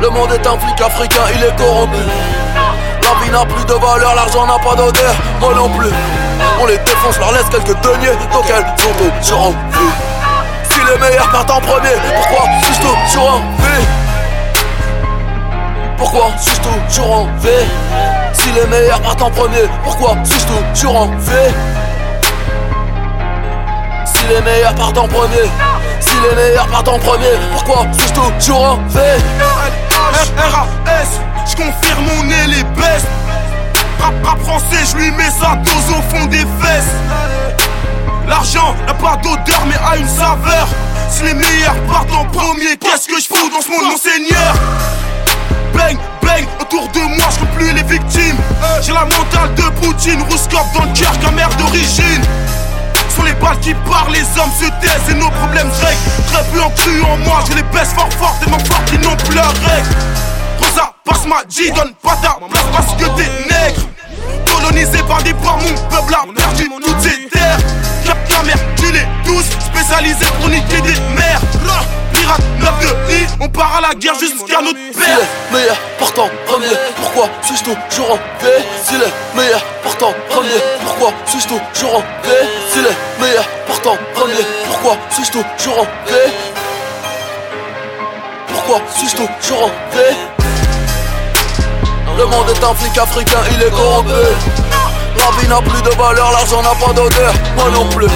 Le monde est un flic africain, il est corrompu. La vie n'a plus de valeur, l'argent n'a pas d'odeur, moi non plus. On les défonce, leur laisse quelques deniers, donc elles sont toujours en vie. Si les meilleurs partent en premier, pourquoi suis-je toujours en vie Pourquoi suis-je toujours en vie Si les meilleurs partent en premier, pourquoi suis-je toujours en vie Si les meilleurs partent en premier, si les meilleurs partent en premier, pourquoi suis-je toujours en vie RAS, je confirme on est les best. Rap, rap français, je lui mets sa dose au fond des fesses. L'argent n'a pas d'odeur mais a une saveur. Si les meilleurs partent en premier, qu'est-ce que je fous dans ce monde mon seigneur? Bang, bang, autour de moi je plus les victimes J'ai la mentale de Poutine, Rouskop dans le cœur qu'un mère d'origine sont les balles qui parlent, les hommes se taisent et nos problèmes règlent. Très peu en cru en moi, je les baisse fort fort, tellement fort qu'ils n'ont plus leur règle. Rosa, passe ma G, donne pas ta place parce que t'es nègre. Colonisé par des porcs, mon peuple a perdu toutes ses terres. Cap tu les tous, spécialisé pour niquer des mères. Pirate 9 de I, on part à la guerre jusqu'à notre père. les meilleurs partent en premier, pourquoi suis-je toujours en paix Si les meilleurs partent en premier, pourquoi suis-je toujours en paix Si les meilleurs partent en premier, pourquoi suis-je toujours en paix Pourquoi suis-je toujours en paix Le monde est un flic africain, il est corrompu La vie n'a plus de valeur, l'argent n'a pas d'odeur, moi non plus.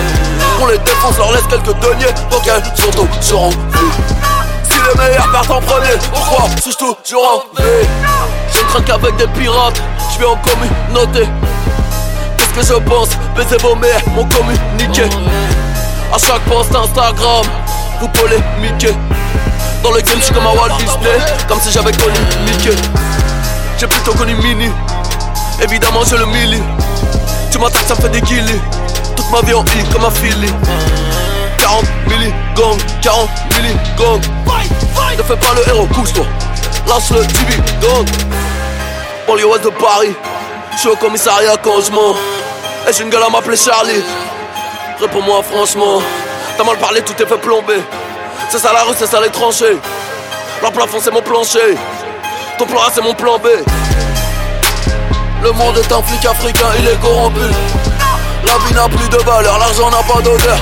On les défonce, leur laisse quelques deniers, donc elles sont en vie si les meilleurs partent en premier, pourquoi suis-je toujours en vie. Je ne traîne qu'avec des pirates, je vais en communauté. Qu'est-ce que je pense? Baiser vos mères, mon communiqué. À chaque post Instagram, vous polémiquez Dans le game, je suis comme un Walt Disney Comme si j'avais connu Mickey. J'ai plutôt connu Mini Évidemment, j'ai le milli Tu m'attaques, ça me fait des guillis. Toute ma vie en I comme un Philly. 40 milligong, 40 milligong Ne fais pas le héros, couche-toi Lâche le TV, gang. Banlieue ouest de Paris. Je suis au commissariat quand je mens. Et j'ai une gueule à m'appeler Charlie. Réponds-moi franchement. T'as mal parlé, tout est fait plomber. C'est ça la rue, c'est ça les tranchées. Plafond c'est mon plancher. Ton plan A c'est mon plan B Le monde est un flic africain, il est corrompu. La vie n'a plus de valeur, l'argent n'a pas d'odeur.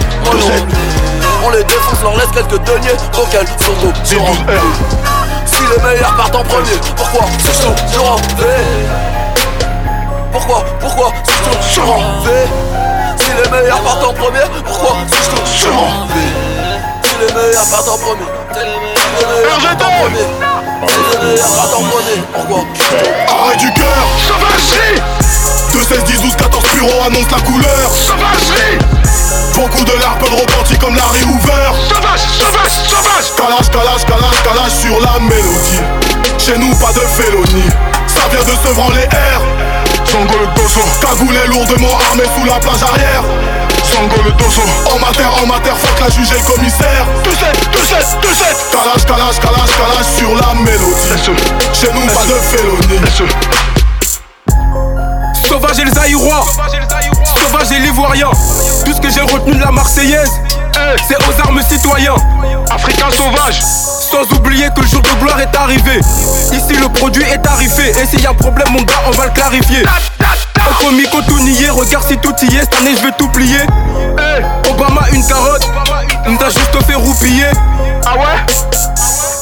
On les défonce, leur laisse quelques deniers, elles sont en paix. Si les meilleurs partent en premier, pourquoi en paix Pourquoi, pourquoi en paix Si les meilleurs partent en premier, pourquoi en paix Si les meilleurs partent en premier, si les meilleurs partent en premier, les Arrêt du cœur, sauvagerie. 2, 16, 10, 12, 14 bureaux annonce la couleur. Sauvagerie. Beaucoup de larmes, peu de repentis comme Larry Hoover Sauvage, sauvage, sauvage. Calage, calage, calage, calage sur la mélodie. Chez nous pas de félonie Ça vient de se branler air Sango le lourdement armé sous la plage arrière Sango le dosso En mater, en mater, fuck la juge et le commissaire Tout set, tout set, tout set Calage, calage, calage, calage sur la mélodie Chez nous pas de félonie Sauvage et les Aïrois, sauvage et l'ivoirien. Tout ce que j'ai retenu de la Marseillaise, c'est aux armes citoyens. Africain sauvage. Sans oublier que le jour de gloire est arrivé. Ici le produit est tarifé. Et s'il y a un problème, mon gars, on va le clarifier. Comico tout nier, regarde si tout y est. Cette année, je vais tout plier. Obama, une carotte, nous a juste fait roupiller. Ah ouais?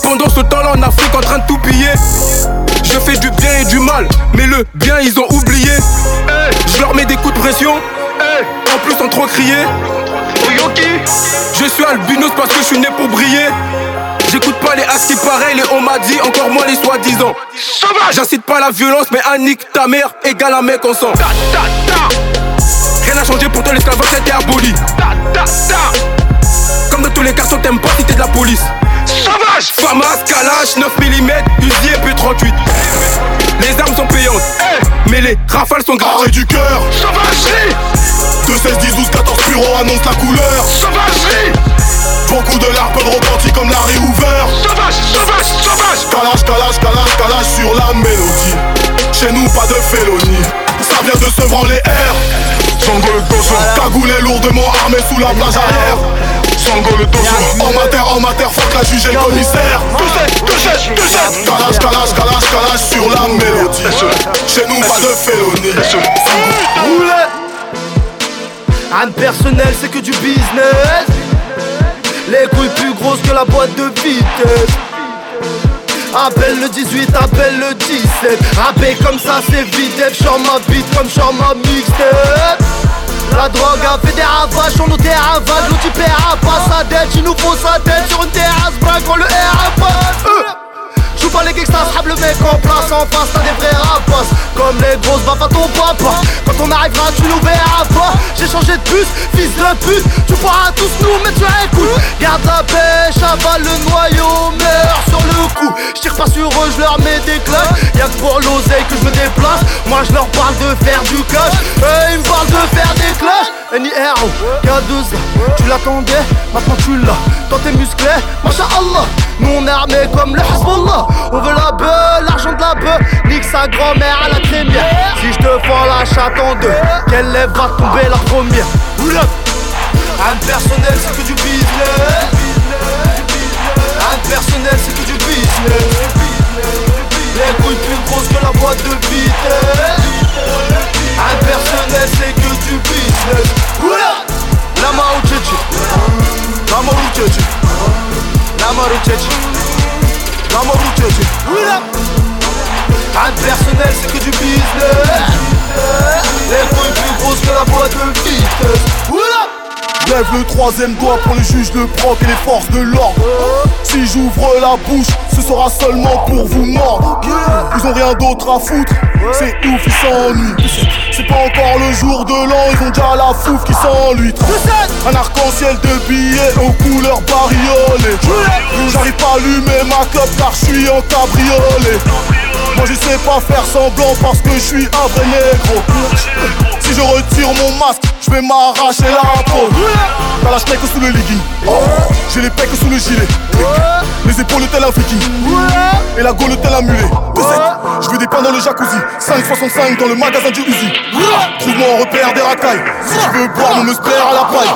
Pendant ce temps-là en Afrique en train de tout piller Je fais du bien et du mal Mais le bien ils ont oublié Je leur mets des coups de pression En plus sans trop crier Je suis albinos parce que je suis né pour briller pas les as qui pareil, les on m'a dit, encore moins les soi-disant. J'incite pas la violence, mais Annick, ta mère, égale un mec en sang. Rien n'a changé pour toi, l'esclavage était aboli. Comme dans tous les cartons, t'aimes pas si t'es de la police. Sauvage. Famas, Kalash, 9 mm, Uzi et P38 Les armes sont payantes Mais les rafales sont gratuites. Arrêt du cœur. Sauvagerie 2, 16, 10, 12, 14 bureaux annonce la couleur. Sauvagerie Beaucoup de larmes, peu de repentis comme Larry Hoover Chez nous, pas de félonie. Ça vient de se branler air. Django le dojo, cagoulé lourdement armé sous la plage arrière. Django le dojo, en mater, en mater, fuck la juge et le commissaire. Calage, calage, calage, calage sur la mélodie. Chez nous, pas de félonie. Anne personnel, c'est que du business. Les couilles plus grosses que la boîte de vitesse. Appelle le 18, appelle le 17 Rappé comme ça c'est vite J'en ma bite comme j'en ma mixtape La drogue a fait des ravages sur nos terravages L'outil paiera pas sa dette Il nous faut sa tête sur une terrasse Braque le R pas Joue pas les gangsters, sable le mec en place En face t'as des vrais rapaces Comme les grosses baffes à ton papa Quand on arrivera tu nous verras pas. J'ai changé de puce, fils de pute. Tu pourras tous nous mais tu écoutes Garde la pêche, avale le noyau Meurs sur le coup. J'tire pas sur eux, je leur mets des claques Y'a que pour l'oseille que je me déplace. Moi je leur parle de faire du cash Eux ils me parlent de faire des clashs NIR, K2 Tu l'attendais, maintenant tu l'as. Toi t'es musclé, Allah Nous on est armés comme le Hezbollah. On veut la beuh, l'argent de la beuh Nique sa grand-mère à la crémière. Si je te fends la chatte en deux Quelle lève va tomber la première. Un personnel c'est que du business. Un personnel c'est que du business. Les couilles plus grosses que la boîte de vitesse Un personnel c'est que du business. Lama uchechi Lama uchechi Lama uchechi Lama uchechi Un personnel c'est que du business. Les couilles plus grosses que la boîte de vitesse Lève le troisième doigt pour les juges de proc et les forces de l'ordre. Si j'ouvre la bouche, ce sera seulement pour vous mordre. Ils ont rien d'autre à foutre, c'est ouf, ils s'ennuient. C'est pas encore le jour de l'an, ils ont déjà la fouf qui s'ennuie. Un arc-en-ciel de billets aux couleurs bariolées. J'arrive pas à allumer ma clope car je suis en cabriolet. Moi je sais pas faire semblant parce que je suis un vrai négro. Si je retire mon masque, je vais m'arracher la peau. T'as la steak sous le legging J'ai les pecs sous le gilet. Les épaules tel un viking Et la gaule tel un mulet. Je veux des pains dans le jacuzzi. 5,65 dans le magasin du Uzi. Trouve-moi un repère des racailles. Si tu veux boire mon espère à la paille.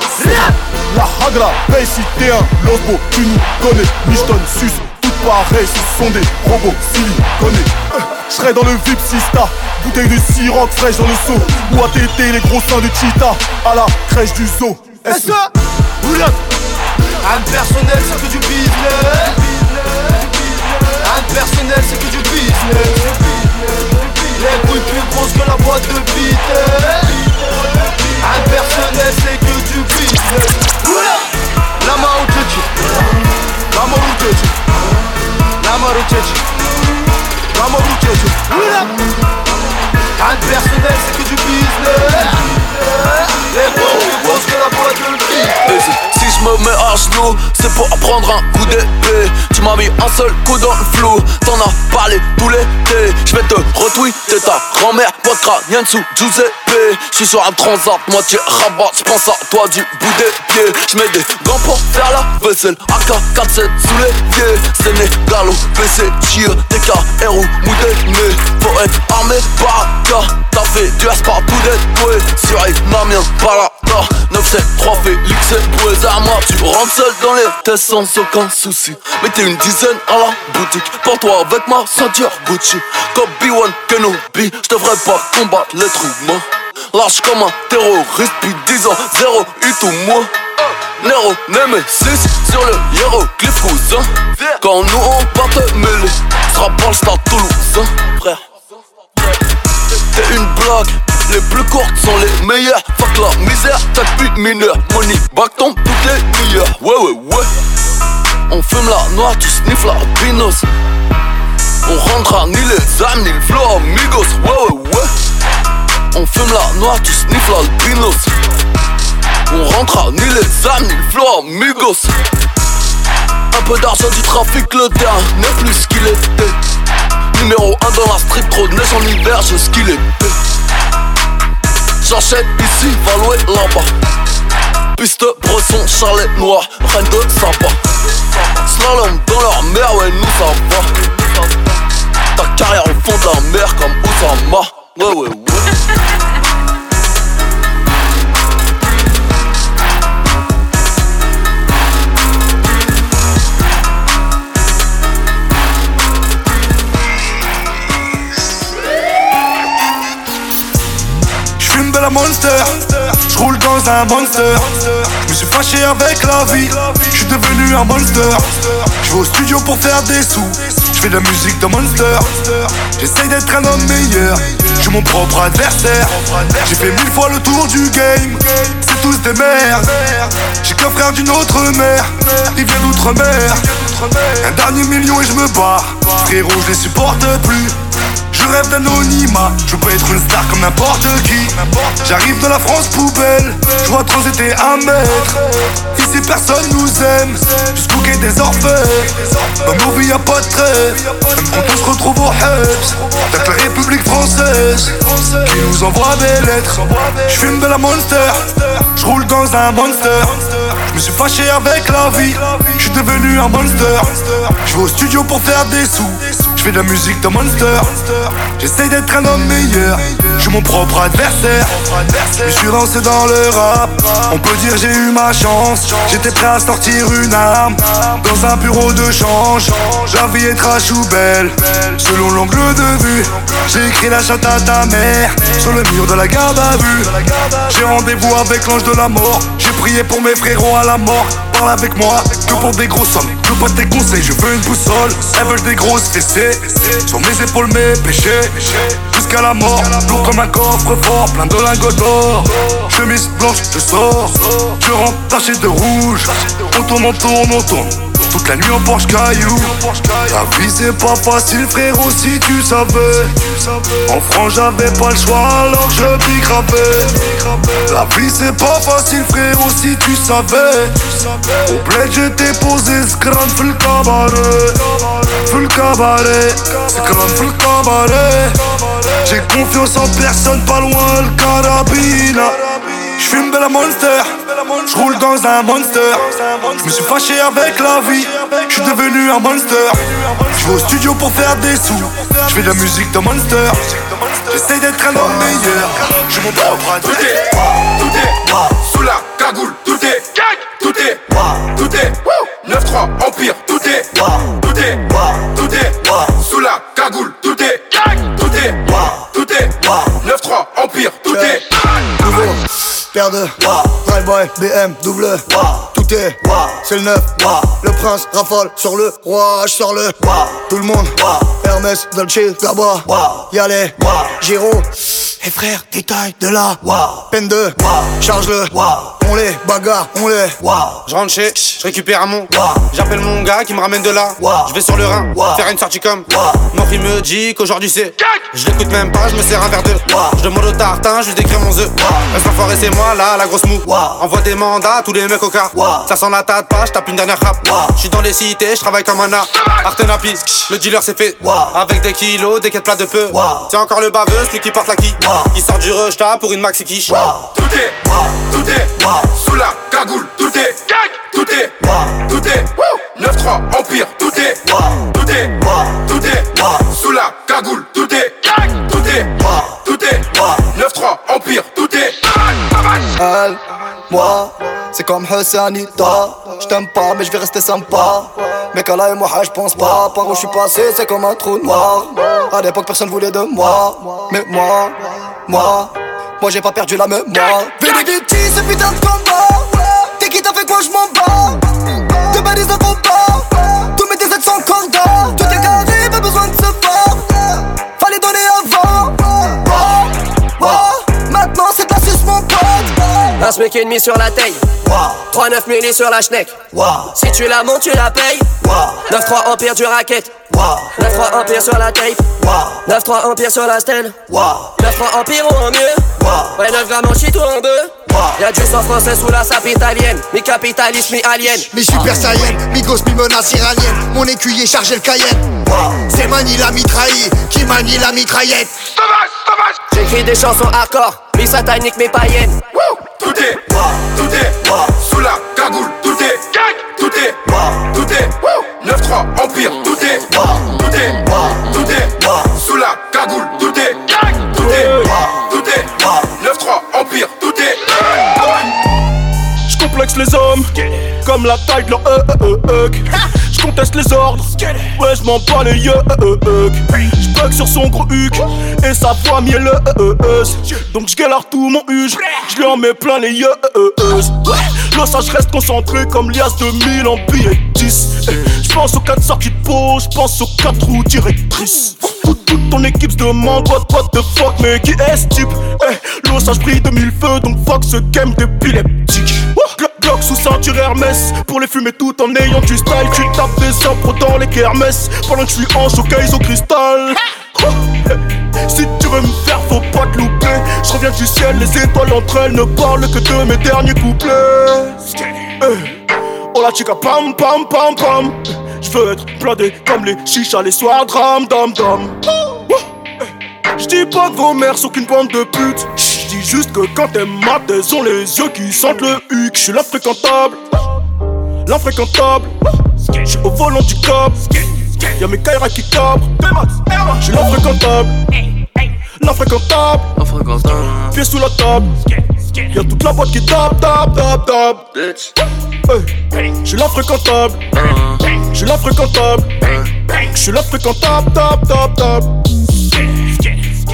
La hagra, paye si t'es un lobo Tu nous connais, sus pareil, ce sont des robots siliconés. Je serai dans le VIP Sista, bouteille de sirop fraîche dans le seau. Ou à téter les gros seins de Cheetah à la crèche du zoo. Est-ce Un personnel, c'est que du business. Un personnel, c'est que du business. Les couilles plus grosses que la boîte de vitesse. Un personnel, c'est que du business. La main au La main au Lama Ruchechi Lama Ruchechi Un personnel c'est que du business. Les pauvres plus grosses que la boîte de vie si je me mets à genoux, c'est pour apprendre un coup d'épée. Tu m'as mis un seul coup dans le flou, t'en as parlé tout l'été. Je vais te retweeter ta grand-mère, boîte crânienne sous Giuseppe. Je suis sur un transat, moitié rabat, je pense à toi du bout des pieds. Je mets des gants pour faire la vaisselle, AK-47 sous les pieds. Sénégalo, PC, Chir, TK, RU, Moudéné. Faut être armé, baraka, t'as fait du S par tout des Sur Namien, Balaka, 973 Félix et Boueza moi. Tu rentres seul dans les tests sans aucun souci. Mettez une dizaine à la boutique. Pour toi avec ma ceinture Gucci. Comme B1 Kenobi. J'devrais pas combattre l'être humain Lâche comme un terroriste Puis 10 ans, zéro hit ou moins Nero, Nemesis sur le hiéroglyphe cousin. Quand nous on part te mêler Sera pas le stade toulousain. Frère. T'es une blague les plus courtes sont les meilleures. Fuck la misère, t'as plus mineur. Money back tombe toutes les meilleures. Ouais, ouais, ouais. On fume la noix, tu sniff la binos. On rentrera ni les âmes ni le flow, amigos. Ouais, ouais, ouais. On fume la noix, tu sniff la binos. On rentrera ni les âmes ni le flow, amigos. Un peu d'argent du trafic, le n'est plus qu'il était. Numéro 1 dans la street, trop de neige en hiver, ce qu'il était. J'achète ici, Valoué là-bas. Piste, bresson, chalet noir, reine de sympa. Slalom dans leur mer, ouais, nous ça va. Ta carrière au fond de la mer comme Osama. Ouais, ouais, ouais. Monster. Je roule dans un monster. Je me suis fâché avec la vie. Je suis devenu un monster. Je vais au studio pour faire des sous. Je fais de la musique de monster. J'essaye d'être un homme meilleur. Je suis mon propre adversaire. J'ai fait mille fois le tour du game. C'est tous des merdes. J'ai qu'un frère d'une autre mère. Il vient d'outre-mer. Un dernier million et je me barre. Frérot, je les supporte plus. Je rêve d'anonymat, je peux être une star comme n'importe qui. J'arrive de la France poubelle, je vois transiter un mètre. Ici personne nous aime, jusqu'au quai des orfèvres. Dans nos vies y'a pas de trêve, même quand on se retrouve au Hebs. T'as la République française qui nous envoie des lettres. Je fume de la monster, je roule dans un monster. Je me suis fâché avec la vie, je suis devenu un monster. Je vais au studio pour faire des sous. Fais de la musique de monster. J'essaye d'être un homme meilleur. Je suis mon propre adversaire. Je suis lancé dans le rap. On peut dire j'ai eu ma chance. J'étais prêt à sortir une arme. Dans un bureau de change. La vie est trash ou Selon l'angle de vue J'ai écrit la chatte à ta mère. Sur le mur de la garde à vue. J'ai rendez-vous avec l'ange de la mort. J'ai prié pour mes frérots à la mort. Parle avec moi que pour des grosses sommes. Je veux tes conseils, je veux une boussole. Elles veulent des grosses fessées sur mes épaules mes péchés. Jusqu'à la mort, lourd comme un coffre fort Plein de lingots d'or. Chemise blanche, je sors. Je rentre taché de rouge. On tourne, on tourne, on tourne toute la nuit en Porsche Caillou La vie c'est pas facile frérot si tu savais. En France j'avais pas le choix alors je bicravais La vie c'est pas facile frérot si tu savais. Au bled j'étais posé scran full cabaret. Full cabaret. Scran full cabaret. J'ai confiance en personne pas loin le carabine J'fume de la monster, j'roule dans un monster. Je me suis fâché avec la vie, je suis devenu un monster. Je vais au studio pour faire des sous, je fais de la musique de monster. J'essaie d'être un homme meilleur, je mon propre Tout est, tout est, sous la cagoule, tout est, tout est, tout est, 9-3, Empire, tout est, tout est, tout est, sous la cagoule, tout est, tout est, tout est, 9-3, Empire, tout est. Paire de Drive-by, BM, double Tout est, c'est le neuf Le prince rafale sur le roi, je sors le Tout le monde, Hermès, Dolce, Gabba. Y'a Giro. Et frère, détail de la Peine de charge-le On les bagarre, on les Je rentre chez, je récupère un mon J'appelle mon gars qui me ramène de là. Je vais sur le Rhin, faire une sortie comme. Mon il me dit qu'aujourd'hui c'est Je l'écoute même pas, je me sers un verre de Je demande au tartin, je lui décris mon œuf Reste enfoiré c'est moi là, la grosse mou Envoie des mandats, tous les mecs au car Ça sent la tête pas, je tape une dernière rap. Je suis dans les cités, je travaille comme un art Artenapi, le dealer c'est fait Avec des kilos, des quêtes plats de peu. C'est encore le baveux, celui qui porte la qui il sort du rush pour une maxi quiche. Tout est, tout est, sous la cagoule, tout est, tout est, tout est, 9-3, Empire, tout est, tout est, tout est, sous la cagoule, tout est, tout est, tout est, 9-3, Empire, tout est. Elle, moi, c'est comme Hussanita. Je t'aime pas, mais je vais rester sympa. Mais là et moi, je pense pas. Par où je suis passé, c'est comme un trou noir. À l'époque, personne voulait de moi. Mais moi, moi, moi j'ai pas perdu la mémoire. Vénéditi, ce putain de combat. Un smic et demi sur la taille. 3-9 milli sur la schneck. Si tu la montes, tu la payes. 9-3 empire du racket. 9-3 empire sur la tape. 9-3 empire sur la stèle. 9-3 empire ou en mieux. Ouais, 9 grammes en shit ou en bœuf. Y'a du sang français sous la sape italienne. Mi capitaliste, mi alien. Mi super saiyan, mi gosse, mi menace iranienne. Mon écuyer chargé le cayenne. C'est Mani la mitraille qui manie la mitraillette? J'écris des chansons hardcore, mi satanique, mi païenne. Tout est, tout est, sous la cagoule, tout est, tout est, tout est, 9-3, Empire, tout est, tout est, tout est, sous la cagoule, tout est, tout est, tout est, 9-3, Empire, tout est. J'complexe les hommes, comme la taille de leur euh, euh, euh, conteste les ordres. Ouais, je m'en bats les yeux. J'bug sur son gros huc et sa voix mielleuse. Donc j'galère tout mon huge. J'lui en mets plein les yeux. Ouais, ça reste concentré comme lias de mille en billets 10. J'pense aux 4 sorties de peau, j'pense aux 4 roues directrices. Toute ton équipe se demande what, what the fuck, mais qui est ce type? Eh, l'osage brille de mille feux, donc fuck ce game d'épileptique. Glock sous ceinture Hermès. Pour les fumer tout en ayant du style Tu tapes des impros dans les kermesses. Pendant que je suis en showcase au cristal. Si tu veux me faire faut pas te louper. Je reviens du ciel, les étoiles entre elles Ne parlent que de mes derniers couplets. Eh, Oh la chica pam pam pam pam. Je veux être blindé comme les chichas les soirs dram dam dam. Je dis pas que vos mères sont qu'une bande de putes dis juste que quand elles matent elles ont les yeux qui sentent le huc Je suis l'infréquentable. L'infréquentable. Je suis au volant du cop Y'a mes Kaira qui cabrent. Je suis l'infréquentable. L'infréquentable. Pieds sous la table. Y'a toute la boîte qui tape, tape, tape, tape. Hey, J'suis l'infréquentable. J'suis l'infréquentable. J'suis l'infréquentable, tap, tap,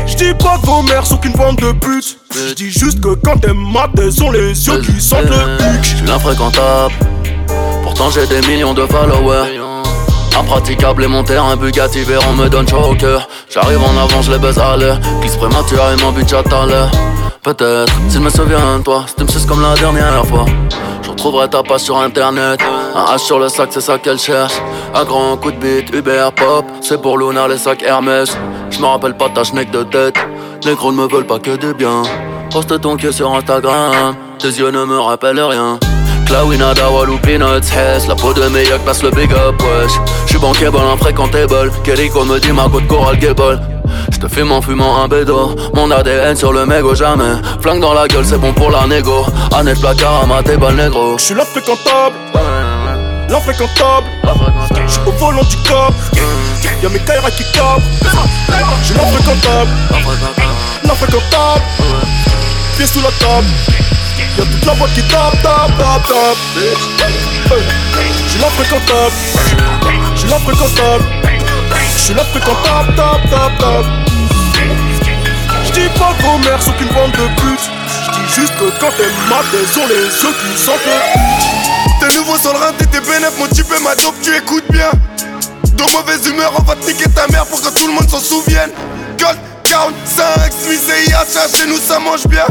tap J'dis pas que vos mères sont qu'une bande de putes J'dis juste que quand elles matent elles ont les yeux qui sentent le huc J'suis l'infréquentable. Pourtant j'ai des millions de followers. Impraticable et mon terrain Bugatti on me donne chaud au cœur. J'arrive en avant, je les baise à. Glisse prématurément, but j'attends l'heure. Peut-être, s'il me souvient de toi, c'était me comme la dernière fois. Je retrouverai ta page sur internet. Un H sur le sac, c'est ça qu'elle cherche. Un grand coup de bite, Uber Pop. C'est pour Luna, les sacs Hermès. Je me rappelle pas ta schneck de tête. Les gros ne me veulent pas que du bien. Poste ton queue sur Instagram. Tes yeux ne me rappellent rien. Clawina, Dawal ou Peanuts Hess La peau de meilleur passe le big up, wesh J'suis bankable, infréquentable Kelly me dit Margot Coral Gable J'te fume en fumant un bédo. Mon ADN sur le mégot jamais. Flingue dans la gueule, c'est bon pour la négo. Annette placard à ma table négro. J'suis l'infréquentable. L'infréquentable. J'suis au volant du cop. Y'a mes Kaira qui cabrent J'suis l'infréquentable. L'infréquentable. Pieds sous la table. Y'a toute la boîte qui tape, tape, tape, tape. Hey, J'suis l'infréquentable. J'suis l'infréquentable J'suis l'infréquentable, tape, tape, tape J'dis pas que vos mères sont qu'une bande de putes J'dis juste que quand elles matent elles ont les yeux qui sentent T'es nouveau sur le rein, t'es bénéf, mon type et ma dope, tu écoutes bien. De mauvaise humeur, on va te niquer ta mère pour que tout le monde s'en souvienne. Gold 45, Smith et ça chez nous ça mange bien.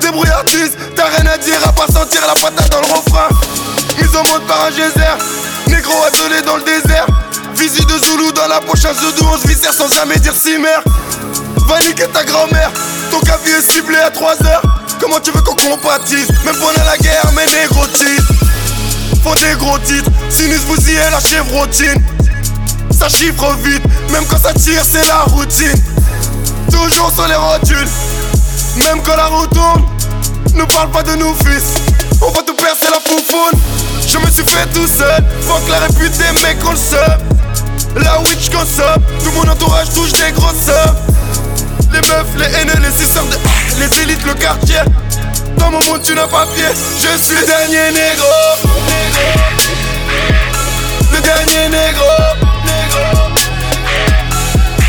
Débrouillardise, t'as rien à dire à pas sentir la patate dans le refrain. Mise en mode par un geyser, négro isolé dans le désert. Visite de Zoulou dans la poche, un on se viscère sans jamais dire si mère. Va niquer ta grand-mère, ton café est ciblé à 3 heures. Comment tu veux qu'on compatisse Même pendant la guerre, mes titres font des gros titres. Sinus vous y est la chevrotine. Ça chiffre vite, même quand ça tire, c'est la routine. Toujours sur les rotules, même quand la roue tourne. Ne parle pas de nous, fils. On va te percer la foufoune. Je me suis fait tout seul. Fuck la réputée, mec, on le. La witch consomme. Tout mon entourage touche des grosses sommes. Les meufs, les haineux, les suceurs de. Les élites, le quartier. Dans mon monde, tu n'as pas pied. Je suis le dernier négro. Le dernier négro.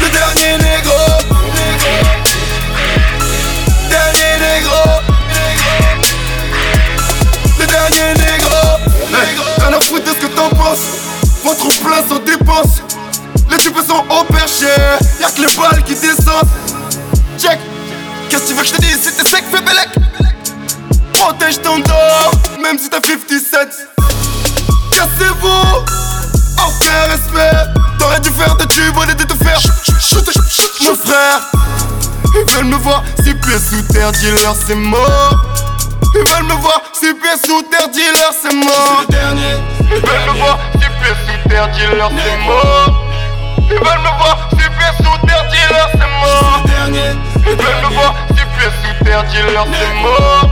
Le dernier négro. Dernier négro. Le dernier négro. Rien à foutre de ce que t'en penses. Votre plein sans dépense. Types sont au perché. Y'a que les balles qui descendent. Check. Qu'est-ce que tu veux que je te dise? Si t'es sec, fais bellec. Protège ton dos, même si t'as 57. Cassez-vous, aucun respect. T'aurais dû faire des tubes au lieu de te faire Mon frère, ils veulent me voir six pieds sous terre, dis-leur c'est mort. Ils veulent me voir six pieds sous terre, dis-leur c'est mort. Ils veulent me voir six pieds sous terre, dis-leur c'est mort. Ils veulent me voir pieds sous terre, dis-leur c'est mort. Ils veulent me voir pieds sous terre, dis-leur c'est mort.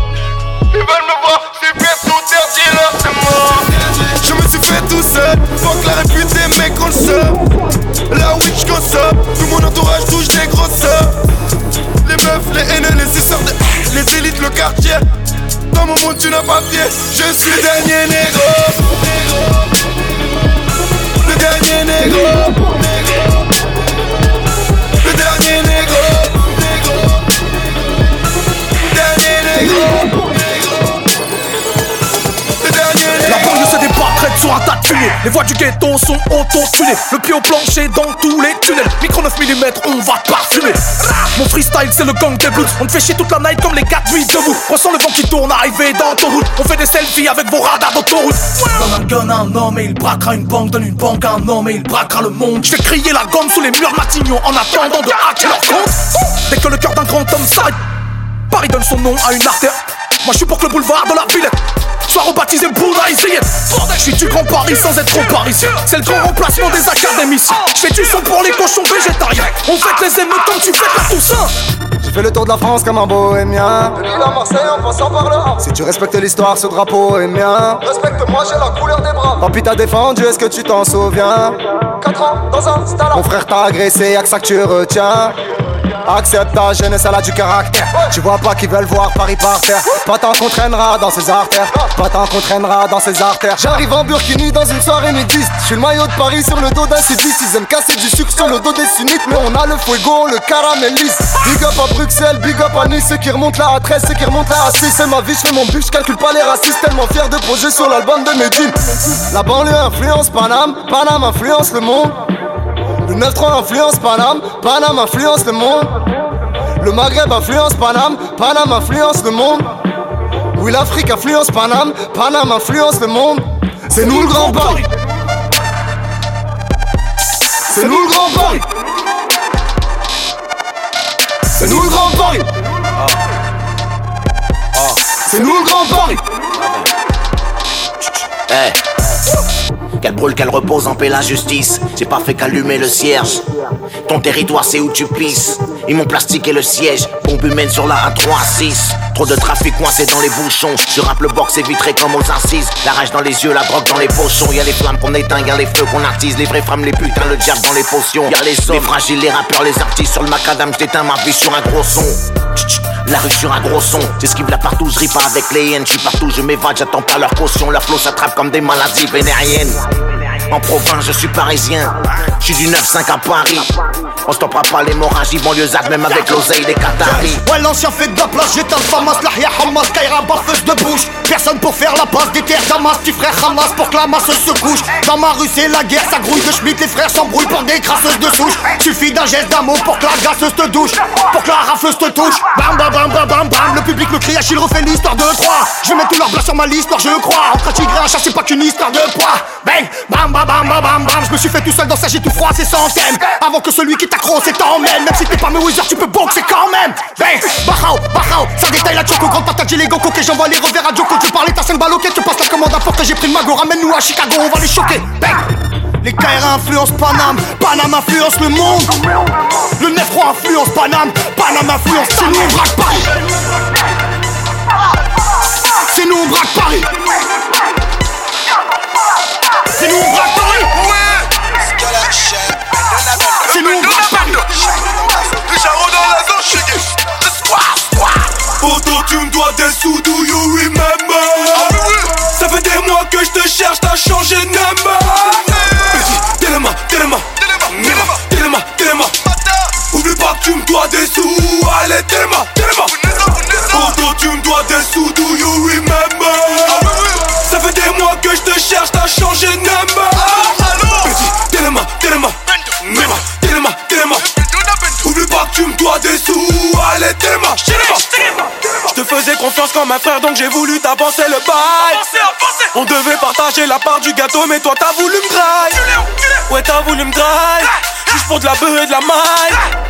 Ils veulent me voir pieds sous terre, dis-leur c'est mort. Je me suis fait tout seul, fuck la réputée, mec, on le. La witch consomme, tout mon entourage touche des grosses. Les meufs, les haineux, les suceurs de. Les élites, le quartier. Dans mon monde, tu n'as pas pied. Je suis le dernier négro. viene go. Les voix du ghetto sont auto-tunées. Le pied au plancher dans tous les tunnels. Micro 9 mm, on va parfumer. Mon freestyle, c'est le gang des blues. On te fait chier toute la night comme les 4 nuits debout. Ressens le vent qui tourne, arrivé dans ton route. On fait des selfies avec vos radars d'autoroute. Donne un gun un homme et il braquera une banque. Donne une banque à un homme et il braquera le monde. Je fais crier la gomme sous les murs Matignon en attendant de hacker leur compte. Dès que le cœur d'un grand homme s'arrête, Paris donne son nom à une artère. Moi je suis pour que le boulevard de la Villette soit rebaptisé Bouddha Zayed. Je suis du grand Paris sans être trop parisien. C'est le grand remplacement des académiciens. Je fais du son pour les cochons végétariens. On fait les émeutes comme tu fais la Toussaint. J'ai fait le tour de la France comme un bohémien. De à Marseille en passant par là. Si tu respectes l'histoire, ce drapeau est mien. Respecte-moi, j'ai la couleur des bras. Tant pis t'as défendu, est-ce que tu t'en souviens? 4 ans dans un stade. Mon frère t'a agressé, y'a que ça que tu retiens. Accepte ta jeunesse, elle a du caractère. Tu vois pas qu'ils veulent voir Paris par terre. Pas tant qu'on traînera dans ses artères. Pas tant qu'on traînera dans ses artères. J'arrive en Burkini dans une soirée nudiste. Je suis le maillot de Paris sur le dos d'un civiste. Ils aiment casser du sucre sur le dos des sunnites. Mais on a le fuego, le caramélise. Big up à Bruxelles, big up à Nice. Ceux qui remontent là à 13, ceux qui remontent là à 6. C'est ma vie, je mon but, je calcule pas les racistes. Tellement fier de projet sur l'album de Medine. La banlieue influence Paname, Paname influence le monde. Le 9-3 influence Paname, Paname influence le monde. Le Maghreb influence Paname, Paname influence le monde. Oui, l'Afrique influence Paname, Paname influence le monde. C'est nous le grand Paris. C'est nous le grand Paris. C'est nous le grand Paris. C'est nous le grand Paris. Eh Qu'elle brûle, qu'elle repose en paix la justice. J'ai pas fait qu'allumer le cierge. Ton territoire, c'est où tu pisses. Ils m'ont plastiqué le siège. Bombe humaine sur la A36. Trop de trafic coincé dans les bouchons. Je rappe le box est vitré comme aux incises. La rage dans les yeux, la drogue dans les pochons. Y'a les flammes qu'on éteint, y'a les feux qu'on attise. Les vraies femmes, les putains, le diable dans les potions. Y'a les hommes, les fragiles, les rappeurs, les artistes. Sur le macadam, j'éteins ma vie sur un gros son. La rue sur un gros son, j'esquive la partout, je pas avec les haines, je partout, je m'évade, j'attends pas leur caution, la flow s'attrape comme des maladies vénériennes. En province, je suis parisien, je suis du 9-5 à Paris. On stoppera pas l'hémorragie banlieusarde, même avec l'oseille des Qataris. Ouais, l'ancien fait de la place, j'étais le Famas, Lahia Hamas, Kaira, barfeuse de bouche. Personne pour faire la passe des terres Damas, petit frère Hamas pour que la masse se couche. Dans ma rue, c'est la guerre, ça grouille de Schmitt, les frères s'embrouillent pour des crasseuses de souche. Suffit d'un geste d'amour pour que la grasseuse te douche, pour que la rafleuse te touche. Bam, bam, bam, bam, bam, le public me crie, Achille refait l'histoire de trois. Je vais mettre tout leur blas sur ma liste, je crois. Entre un tigre et un chat, c'est pas qu'une histoire de poids. Bang, bam, bam, bam, bam, bam, bam, je me suis fait tout seul dans sa j'ai tout froid, c'est thème. Avant que celui qui t'accroche t'emmène, même si t'es pas mes wizards, tu peux boxer quand même. Bang, bahao, bahao, ça détaille la choco, grande patate, j'ai les gokos, j'envoie les revers à Joko. Tu parlais, t'as 5 balles, ok, tu passes la commande à porte, j'ai pris le mago, ramène-nous à Chicago, on va les choquer. Bang. Les KR influencent Paname, Paname influence le monde. Le 9-3 influence Paname, Paname influence C'est nous, on braque Paris. C'est nous, on braque Paris. C'est nous, on braque Paris. C'est nous, on braque Paris. Poto, tu me dois des sous, do you remember? Ça fait des mois que je te cherche, t'as changé de number. Téléma, téléma, téléma, téléma. Oublie pas que tu me dois des sous, allez, téléma, téléma. Poto, tu me dois des sous, do you remember? Ça fait des mois que je te cherche, t'as changé de number. Petit, téléma, téléma, téléma, téléma, téléma. Oublie pas que tu me dois des sous, allez, téléma, téléma. Je te faisais confiance comme un frère, donc j'ai voulu t'avancer le bail. On devait partager la part du gâteau, mais toi t'as voulu me graille. Ouais, t'as voulu me graille. Juste pour de la beuh et de la maille.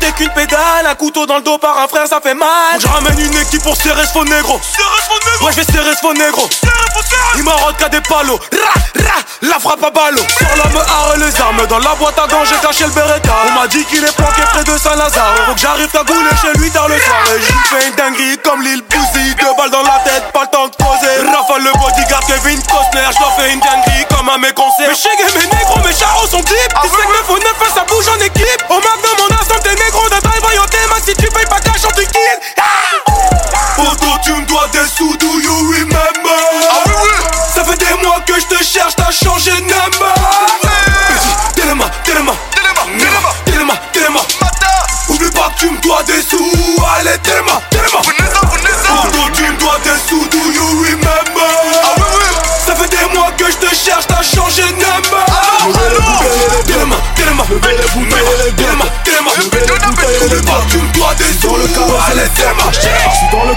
T'es qu'une pédale, un couteau dans le dos par un frère, ça fait mal. Je ramène une équipe pour serrer ce faux négro. Ouais, je vais serrer ce faux négro. Il m'en qu'à des palos. La frappe à ballot. Sur la me les armes. Dans la boîte à gants, j'ai caché le beretta. On m'a dit qu'il est planqué près de Saint-Lazare. Faut que j'arrive cagoulé chez lui tard le soir. Et j'y fais une dinguerie comme Lil Bouzy. Deux balles dans la tête, pas le temps de poser. Rafale le bodyguard, Kevin Costner. Je leur fais une dinguerie comme à mes concerts. Mais cherche, t'as changé de number.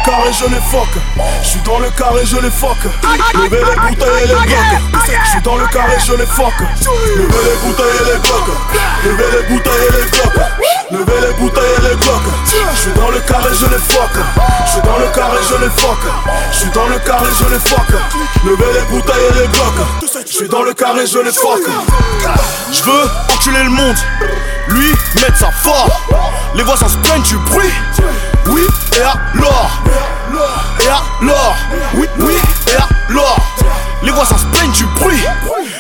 Carré, je les fuck. Je suis dans le carré, je les fuck. Levez les bouteilles et les blocs. Je suis dans le carré, je les fuck. Levez les bouteilles et les blocs. Levez les bouteilles et les blocs. Levez les bouteilles et les blocs. Je suis dans le carré, je les fuck. Je suis dans le carré, je les fuck. Je suis dans le carré, je les fuck. Levez les bouteilles et les blocs. Je suis dans le carré, je les fuck. Je veux enculer le monde. Lui mettre sa fort. Les voisins se plaignent du bruit. Oui, et alors? Et alors? Oui, oui, et alors? Les voisins se plaignent du bruit.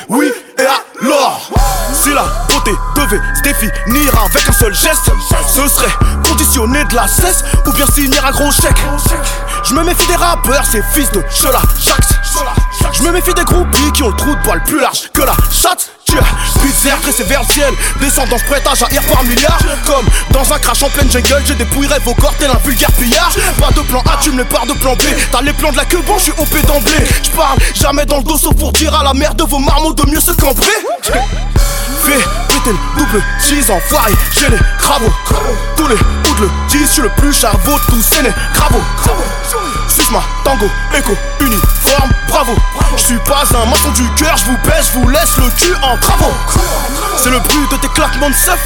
Oui, et alors? Si la beauté devait se définir avec un seul geste, ce serait conditionner de la cesse ou bien signer un gros chèque. Je me méfie des rappeurs, ces fils de Chola Jax. Je me méfie des groupies qui ont le trou de poil plus large que la chatte. Pizzer, tressé vers le ciel, descendance prête à jaillir par milliards. Comme dans un crash en pleine jungle, j'ai dépouillerai vos corps tel un vulgaire pillard. Pas de plan A, tu me pars de plan B. T'as les plans de la queue bon, je suis OP d'emblée. J'parle jamais dans le dos sauf pour dire à la mère de vos marmots de mieux se cambrer. Fais double cheese enfoiré, j'ai les crabos. Tous les coups le disent, je suis le plus charbot de tous ces les crabos. Suisse-moi, tango, écho, uniforme, bravo. Je suis pas un mensonge du cœur, je vous baisse, je vous laisse le cul en travaux. C'est le bruit de tes claquements de seuf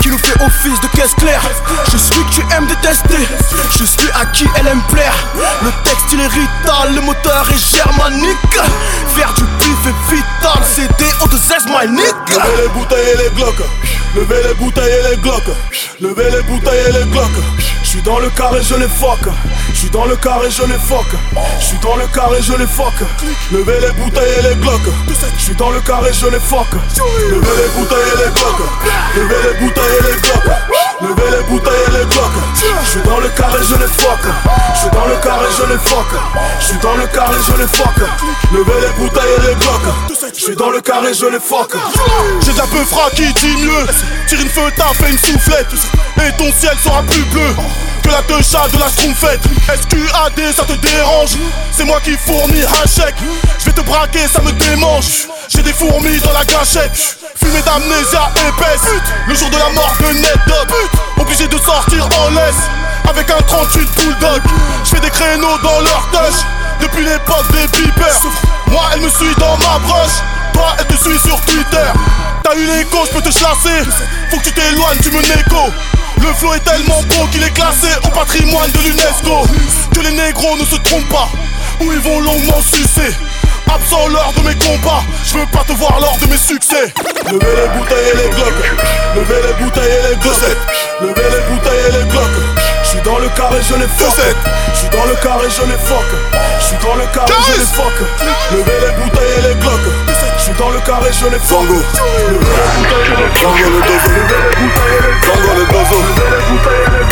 qui nous fait office de caisse claire. Je suis que tu aimes détester, je suis à qui elle aime plaire. Le texte il est rital, le moteur est germanique. Faire du pif est vital, c'est des de 16 my les bouteilles et les glocks, levez les bouteilles et les glocks, levez les bouteilles et les glocks. Je suis dans le carré, je les fuck. Je suis dans le carré, je les fuck. Je suis dans le carré, je les fuck. Levez les bouteilles et les glocks. Je suis dans le carré, je les fuck. Levez les bouteilles et les glocks. Levez les bouteilles et les glocks. Levez les bouteilles et les glocks. Je suis dans le carré, je les fuck. Je suis dans le carré, je les fuck. Je suis dans le carré, je les fuck. Levez les bouteilles et les glocks. Je suis dans le carré, je les fuck. J'ai de la peu qui dit mieux? Tire une feu, t'as fait une soufflette. Et ton ciel sera plus bleu que la deux de la schtroumpfette. SQAD ça te dérange? C'est moi qui fournis un chèque. Je vais te braquer ça me démange. J'ai des fourmis dans la gâchette. Fumée d'amnésia épaisse. Le jour de la mort de Ned Obligé de sortir en laisse Avec un 38 bulldog Je fais des créneaux dans leur touch Depuis l'époque des beepers Moi elle me suit dans ma broche Toi elle te suit sur Twitter T'as eu l'écho, je peux te chasser Faut que tu t'éloignes, tu me négo le flow est tellement beau qu'il est classé au patrimoine de l'UNESCO. Que les négros ne se trompent pas, ou ils vont longuement sucer. Absent lors de mes combats, je veux pas te voir lors de mes succès. Levez les bouteilles et les glocks, levez les bouteilles et les glossettes, levez les bouteilles et les glocks. Je suis dans le carré, je les fuck. Je suis dans le carré, je les fuck. Je suis dans le carré, je les fuck. Levez les bouteilles et les glocks. Je suis dans le carré, je les les glocks. le dozo. Tango le dozo.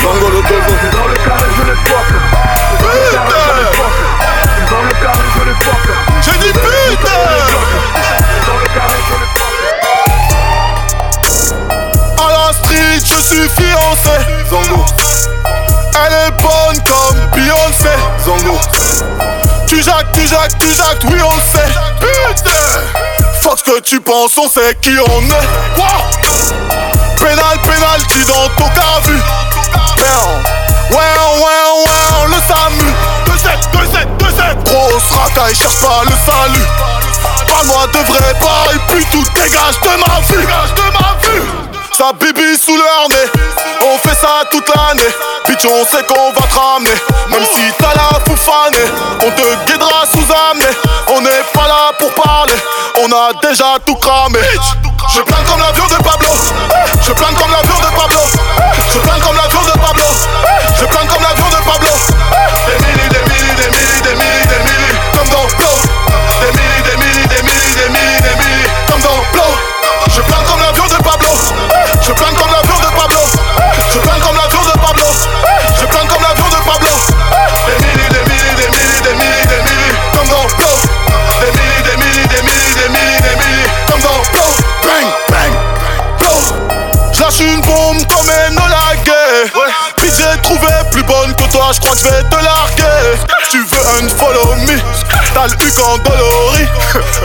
Tango le dozo. Dans le carré, je les fuck. Dans le carré, je les fuck. J'ai dit putain. Dans le carré, je les fuck. À la street, je suis fiancé. Zongo. Elle est bonne comme Beyoncé Zongo Tu jacques, tu jacques, tu jacques, oui on le sait. Putain. Fuck ce que tu penses, on sait qui on est. Quoi Pénal, pénalty dans ton cas vu. Ouais, ouais, ouais, le SAMU 2-7, 2-7, 2-7 Grosse racaille, cherche pas le salut. Parle-moi de vrai bail, puis tout dégage de ma vue. Dégage de ma vue Sa bibi sous nez On fait ça toute l'année. Bitch on sait qu'on va te ramener. Même si t'as la foufanée On te guidera sous amener. On n'est pas là pour parler. On a déjà tout cramé. Je plane comme l'avion de Pablo. Je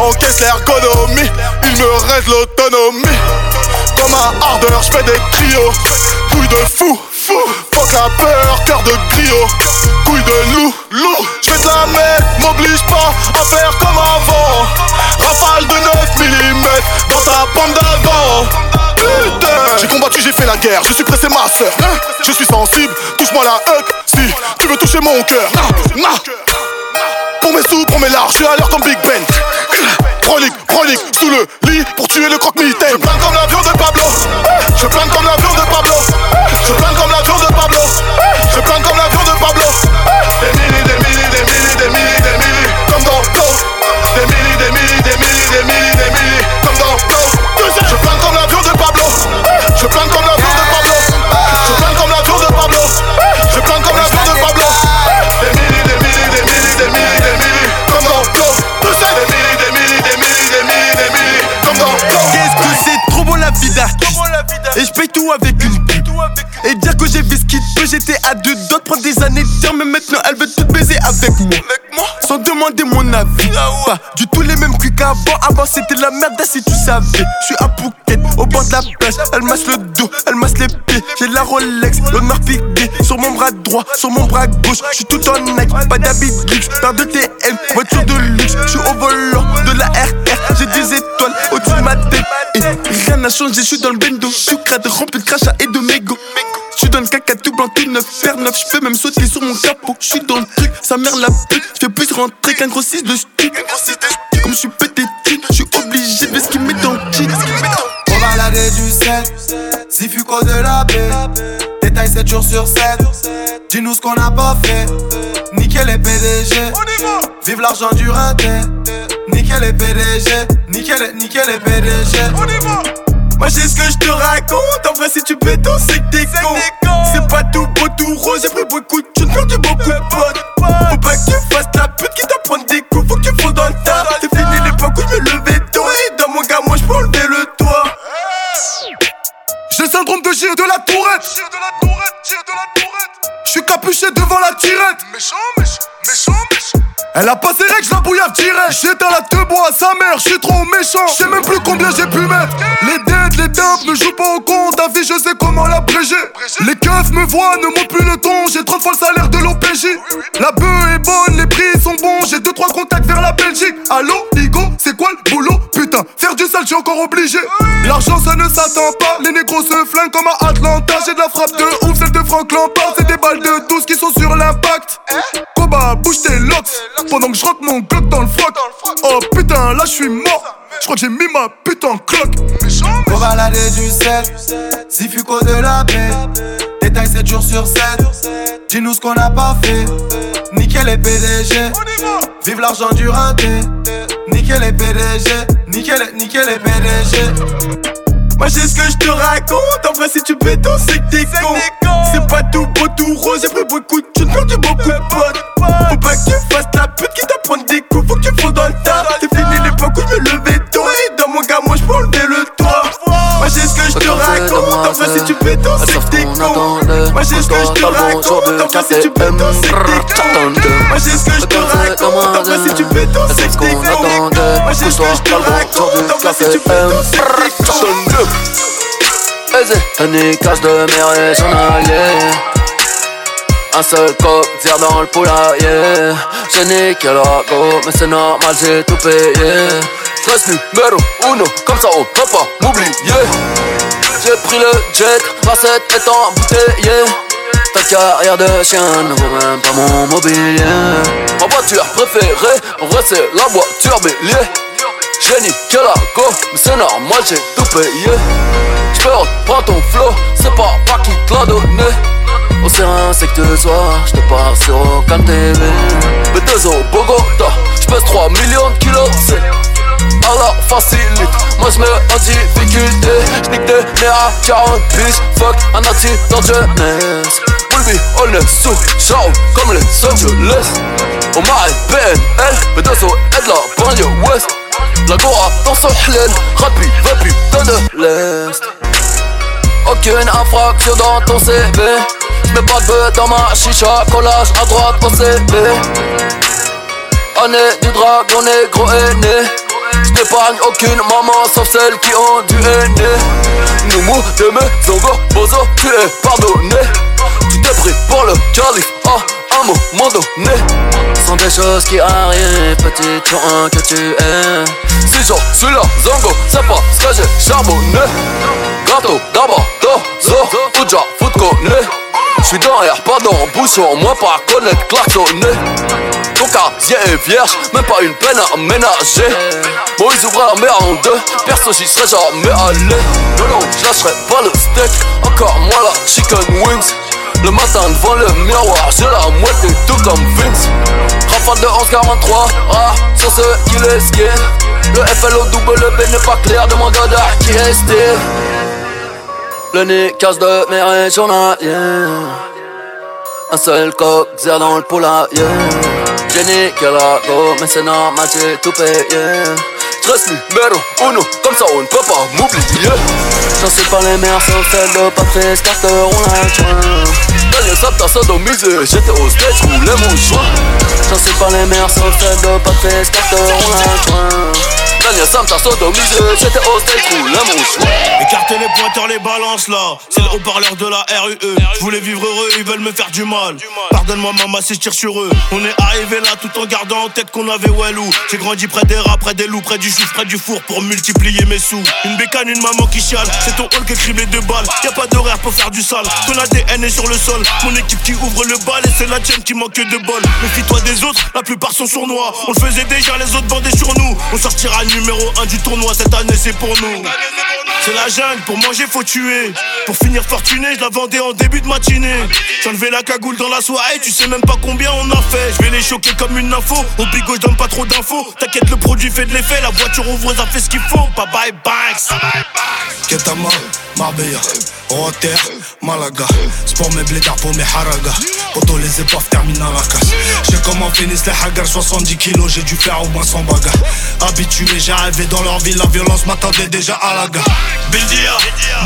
Encaisse l'ergonomie Il me reste l'autonomie Comme un ardeur, je fais des trios Couille de fou, fou Fuck la peur, cœur de griot couille de loup, loup. J'fais de la merde, m'oblige pas à faire comme avant. Rafale de 9 mm dans ta pomme d'avant. J'ai combattu, j'ai fait la guerre, je suis pressé ma soeur. Je suis sensible, touche-moi la huc si tu veux toucher mon cœur. Pour mes sous, pour mes larges, je suis à l'heure comme Big Ben. Chronique, chronique, sous le lit pour tuer le croque-mitaine. Je plane comme l'avion de Pablo. Que J'étais à deux de prendre des années de Mais maintenant elle veut tout baiser avec moi. Sans demander mon avis. Pas du tout les mêmes culs qu'avant. Avant c'était la merde si tu savais. Je suis à Phuket au bord de la plage. Elle masse le dos, elle masse les pieds. J'ai la Rolex, l'honneur piqué Sur mon bras droit, sur mon bras gauche. Je suis tout en Nike, pas d'habit luxe Paire de TM, voiture de luxe. Je suis au volant de la RR J'ai des étoiles au-dessus de ma tête. Et rien n'a changé, je suis dans le bendo. Je suis crade rempli de crachats et de mégots je suis dans le caca tout blanc, tout neuf, faire neuf, je peux même sauter sur mon capot. Je suis dans le truc, sa mère la pute, je fais plus rentrer qu'un gros 6 de stup. Comme je suis pété de je suis obligé de ce qu'il met dans le kit. On va balader du 7, si Fuco de la baie. Détail 7 jours sur 7. Dis-nous ce qu'on a pas fait. Nickel les PDG. Vive l'argent du raté. Nickel les PDG. Nickel, nickel les PDG. Moi j'ai ce que je te raconte, en vrai si tu béton c'est que t'es con C'est pas tout beau tout rose, j'ai pris beaucoup de thunes, perdu beaucoup de potes Faut pas que tu fasses la pute qui t'apprend des coups, faut que tu fonds dans le tas C'est fini l'époque où je me levais tôt et dans mon gars moi je peux enlever le toit J'ai le syndrome de Gire de la Tourette. Tire de la tourette, tire de la tourette. Je suis capuché devant la tirette. Méchant, méchant, méchant, méchant. Elle a pas ses règles, je la bouillave direct. J'éteins la te bois à sa mère, je suis trop méchant. Je sais même plus combien j'ai pu mettre. Les dettes, les dubs ne jouent pas au compte. Ta vie, je sais comment l'abréger. Les keufs me voient, ne montent plus le ton. J'ai 30 fois le salaire de l'OPJ. La bœuf est bonne, les prix sont bons. J'ai 2-3 contacts vers la Belgique. Allô, Igo, c'est quoi le boulot? Putain, faire du sale, je suis encore obligé. L'argent, ça ne s'attend pas. Les négros se flinguent comme à Atlanta. J'ai de la frappe de ouf, celle de Frank Lampard. C'est des balles de 12 qui sont sur l'impact. Bouge tes locks. Pendant que je rentre mon glock dans le froc. Oh putain, là je suis mort. Je crois que j'ai mis ma putain en cloque. Va balader du 7, si de la baie. Détail 7 jours sur 7. Dis-nous ce qu'on a pas fait. Nickel les PDG. Vive l'argent du raté. Nickel les PDG. Nickel, nickel les PDG. Moi j'ai ce que je te raconte, en vrai si tu béton c'est que t'es con. C'est pas tout beau tout rose, j'ai pris beaucoup de thunes, perdu beaucoup de potes. Faut pas que tu fasses la pute qui t'apprend des coups, faut que tu dans le tas Moi j'ai ce que je te raconte, en vrai si tu c'est que t'es con. Moi j'ai ce que je te raconte, en vrai si tu béton c'est que t'es con. Moi j'ai ce que je te raconte, en vrai si tu béton c'est que t'es con. Moi j'ai ce que je te raconte, en vrai si tu béton c'est que t'es con. Aisé, un cache de mer et Un seul coq tire dans le poulailler. J'ai niqué la go, mais c'est normal, j'ai tout payé Stress numéro uno, comme ça on peut pas m'oublier. J'ai pris le jet, recette est embouteillée. Ta carrière de chien ne vaut même pas mon mobilier. Ma voiture préférée, en vrai c'est la voiture bélier. J'ai niqué la go, mais c'est normal, j'ai tout payé. J'peux reprendre ton flow, c'est pas pas qui te l'a donné. Au serein c'est que ce soir, j'te pars sur aucun TV Mais deux au Bogota, j'pèse 3 millions de kilos, c'est à la facilite Moi j'me en difficulté. J'nique des nez à 40 bis Fuck un accident de jeunesse Bulbi, on est sous Ciao, comme les Angeles On m'a PNL Mais deux au et de la banlieue ouest. La Gora dans son hlène Rapide, va putain de l'Est. Aucune infraction dans ton CV J'mets pas de bœuf dans ma chicha Collage à droite au CV Année du dragon négro aîné J'n'épargne aucune maman sauf celles qui ont du haine Noumou de mes zongo, bozo, tu es pardonné Tu t'es pris pour le calife, ah un moment donné. Sont des choses qui arrivent, petit un que tu es. Si j'en suis là, Zongo, c'est pas ce que j'ai charbonné. Gâteau, d'abord, dozo, ou déjà. J'suis dans l'air, pas dans le bouchon, moi pas connaître klaxonner. Ton casier est vierge, même pas une peine à ménager. Bon, ils ouvrent la mer en deux, perso j'y serais jamais allé. Non, non, j'lâcherai pas le steak, encore moins la chicken wings. Le matin devant le miroir, j'ai la moitié tout comme Vince. Rafale de 1143, ah, sur ce qu'il est skié. Le FLO double B n'est pas clair, demande à qui est Le nez casse de mes régionales, Un seul coq, zère dans le poulailler. J'ai niqué la go, mais c'est normal, j'ai tout payé. J'reste numéro uno, comme ça on ne peut pas m'oublier. J'en sais pas les meilleurs, sauf celle de Patrice Carter, on la joint. Dernier sap, t'as sodomisé, j'étais au stage, roulais mon joint. J'en sais pas les meilleurs, sauf celle de Patrice Carter, on la joint. Dernier Sam mon choix Écartez les pointeurs, les balances là. C'est le haut-parleur de la RUE Je voulais vivre heureux, ils veulent me faire du mal. Pardonne-moi maman si je tire sur eux. On est arrivé là tout en gardant en tête qu'on avait Wellou J'ai grandi près des rats, près des loups, près du chouf, près du four Pour multiplier mes sous. Une bécane, une maman qui chiale. C'est ton hall qui criblé de balles. Y'a pas d'horaire pour faire du sale. Ton ADN est sur le sol. Mon équipe qui ouvre le bal Et c'est la tienne qui manque de bol. Méfie-toi des autres, la plupart sont sournois. On le faisait déjà, les autres bandaient sur nous. On sortira numéro 1 du tournoi cette année, c'est pour nous. C'est la jungle, pour manger faut tuer. Pour finir fortuné, je la vendais en début de matinée. J'enlevais la cagoule dans la soirée, tu sais même pas combien on a fait. Je vais les choquer comme une info. Au bigot, je donne pas trop d'infos. T'inquiète, le produit fait de l'effet. La voiture ouvre, ça fait ce qu'il faut. Bye bye, banks. Ketama, Marbella, Rotter, Malaga. Sport mes blédards pour mes haragas. Auto les épaves terminent la casse. J'ai comment finissent les haggars, 70 kilos, j'ai dû faire au moins 100 bagarres. Habitué, arrivé dans leur ville, la violence m'attendait déjà à la gare. Bildia,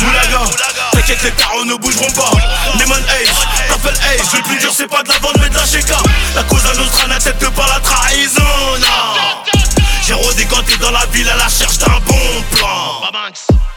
Moulaga, t'inquiète, les tarots ne bougeront pas. Lemon Ace, t'appelles Ace, le plus dur c'est pas de la vente mais de la sheka. La cause à nostra n'accepte pas la trahison. J'ai rodé dans la ville à la recherche d'un bon plan.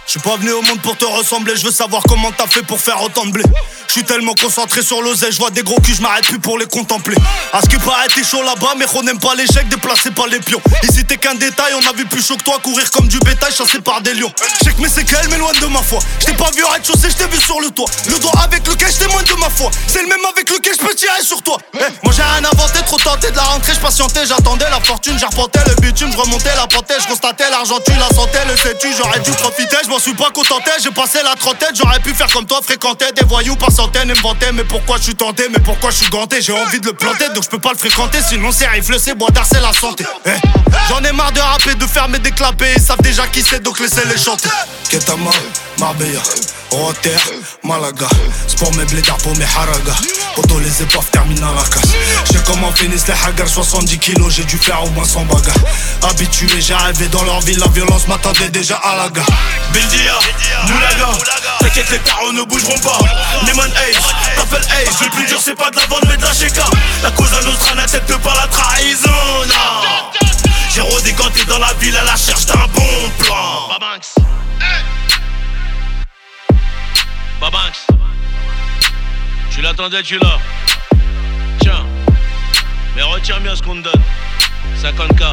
Je suis pas venu au monde pour te ressembler, je veux savoir comment t'as fait pour faire autant de blé. Je suis tellement concentré sur l'oseille, je vois des gros culs, je m'arrête plus pour les contempler. À ce qui paraît, chaud là-bas, mais on n'aime pas l'échec, déplacé par les pions. Ici t'es qu'un détail, on a vu plus chaud que toi, courir comme du bétail, chassé par des lions. Que mes séquelles m'éloignent de ma foi. Je t'ai pas vu arrêter chaussée, je t'ai vu sur le toit. Le doigt avec lequel je témoigne de ma foi. C'est le même avec lequel je peux tirer sur toi. Eh, moi j'ai rien inventé, trop tenté de la rentrée, je patientais, j'attendais la fortune, j'arpentais le bitume, remontais la pantée, je constatais l'argent, tu la sentais, le sais-tu, j'aurais dû profiter, je suis pas contenté, j'ai passé la trentaine, j'aurais pu faire comme toi, fréquenter des voyous par centaines et me vanter, mais pourquoi je suis tenté, mais pourquoi je suis ganté, j'ai envie de le planter, donc je peux pas le fréquenter, sinon c'est rifle, c'est bois d'art, c'est la santé. Eh, J'en ai marre de rapper, de fermer des clapets, ils savent déjà qui c'est, donc laissez-les chanter. Ketama, Marbella, Rotter, Malaga, sport mes blédards pour mes haragas. Auto les épaves terminent la casse. Je sais comment finissent les haggars, 70 kilos, j'ai dû faire au moins 100 bagarres. Habitué, j'ai arrivé dans leur ville, la violence m'attendait déjà à la gare. Bildia, Moulaga, t'inquiète, les tarots ne bougeront pas. Lemon Ace, t'appelles Ace, le plus dur c'est pas de la vente mais de la sheka. La cause à nostra n'accepte pas la trahison. J'ai rodé quand dans la ville à la recherche d'un bon plan. Babanks. Babanks. Tu l'attendais, tu l'as. Tiens. Mais retiens bien ce qu'on te donne. 50k.